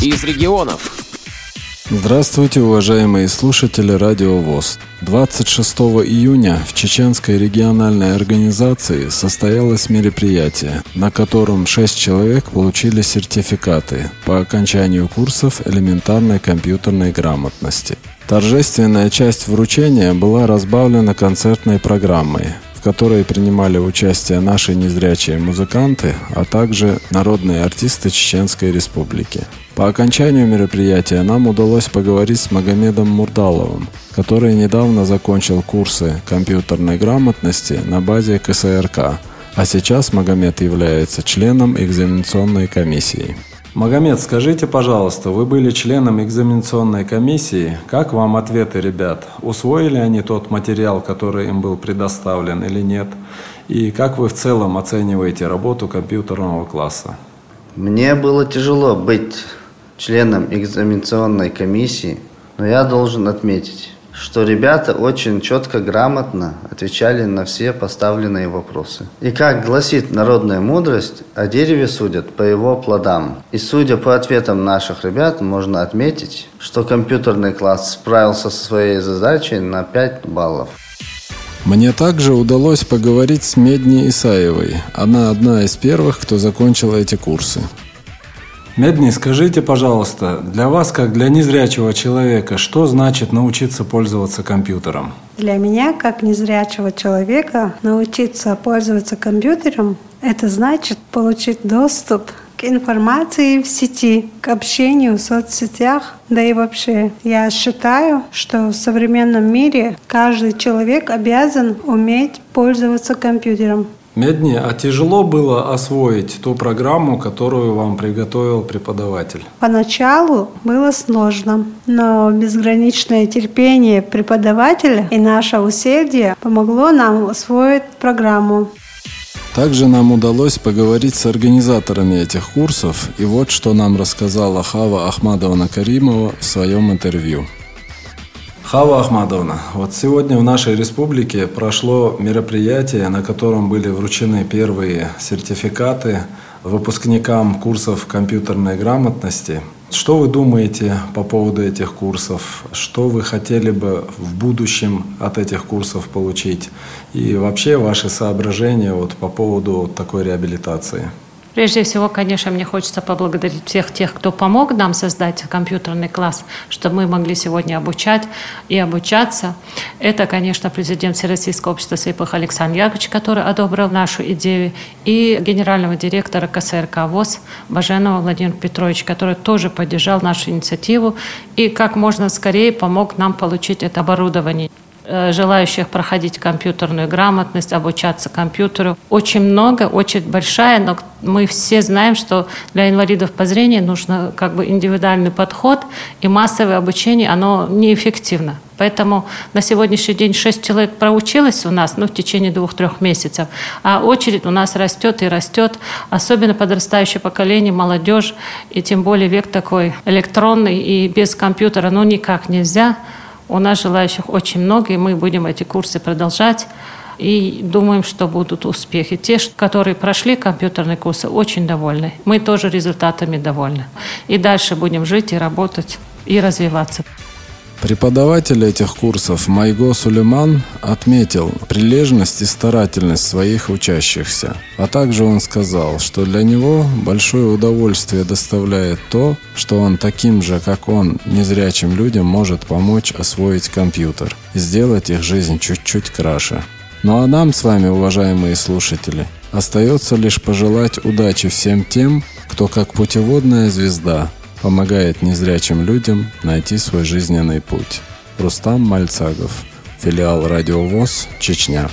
из регионов. Здравствуйте, уважаемые слушатели Радио ВОЗ. 26 июня в Чеченской региональной организации состоялось мероприятие, на котором 6 человек получили сертификаты по окончанию курсов элементарной компьютерной грамотности. Торжественная часть вручения была разбавлена концертной программой, в которой принимали участие наши незрячие музыканты, а также народные артисты Чеченской Республики. По окончанию мероприятия нам удалось поговорить с Магомедом Мурдаловым, который недавно закончил курсы компьютерной грамотности на базе КСРК, а сейчас Магомед является членом экзаменационной комиссии. Магомед, скажите, пожалуйста, вы были членом экзаменационной комиссии. Как вам ответы ребят? Усвоили они тот материал, который им был предоставлен или нет? И как вы в целом оцениваете работу компьютерного класса? Мне было тяжело быть членом экзаменационной комиссии, но я должен отметить, что ребята очень четко, грамотно отвечали на все поставленные вопросы. И как гласит народная мудрость, о дереве судят по его плодам. И судя по ответам наших ребят, можно отметить, что компьютерный класс справился со своей задачей на 5 баллов. Мне также удалось поговорить с Медни Исаевой. Она одна из первых, кто закончил эти курсы. Медни, скажите, пожалуйста, для вас, как для незрячего человека, что значит научиться пользоваться компьютером? Для меня, как незрячего человека, научиться пользоваться компьютером – это значит получить доступ к информации в сети, к общению в соцсетях, да и вообще. Я считаю, что в современном мире каждый человек обязан уметь пользоваться компьютером. Медни, а тяжело было освоить ту программу, которую вам приготовил преподаватель? Поначалу было сложно, но безграничное терпение преподавателя и наше усердие помогло нам освоить программу. Также нам удалось поговорить с организаторами этих курсов, и вот что нам рассказала Хава Ахмадовна Каримова в своем интервью. Хава Ахмадовна, вот сегодня в нашей республике прошло мероприятие, на котором были вручены первые сертификаты выпускникам курсов компьютерной грамотности. Что вы думаете по поводу этих курсов? Что вы хотели бы в будущем от этих курсов получить? И вообще ваши соображения вот по поводу такой реабилитации? Прежде всего, конечно, мне хочется поблагодарить всех тех, кто помог нам создать компьютерный класс, чтобы мы могли сегодня обучать и обучаться. Это, конечно, президент Всероссийского общества слепых Александр Яковлевич, который одобрил нашу идею, и генерального директора КСРК ВОЗ Баженова Владимир Петрович, который тоже поддержал нашу инициативу и как можно скорее помог нам получить это оборудование. Э, желающих проходить компьютерную грамотность, обучаться компьютеру. Очень много, очень большая, но мы все знаем, что для инвалидов по зрению нужно как бы индивидуальный подход, и массовое обучение, оно неэффективно. Поэтому на сегодняшний день 6 человек проучилось у нас ну, в течение двух-трех месяцев, а очередь у нас растет и растет, особенно подрастающее поколение, молодежь, и тем более век такой электронный, и без компьютера ну никак нельзя. У нас желающих очень много, и мы будем эти курсы продолжать. И думаем, что будут успехи. Те, которые прошли компьютерные курсы, очень довольны. Мы тоже результатами довольны. И дальше будем жить и работать и развиваться. Преподаватель этих курсов Майго Сулейман отметил прилежность и старательность своих учащихся. А также он сказал, что для него большое удовольствие доставляет то, что он таким же, как он, незрячим людям может помочь освоить компьютер и сделать их жизнь чуть-чуть краше. Ну а нам с вами, уважаемые слушатели, остается лишь пожелать удачи всем тем, кто как путеводная звезда помогает незрячим людям найти свой жизненный путь. Рустам Мальцагов, филиал Радио ВОЗ, Чечня.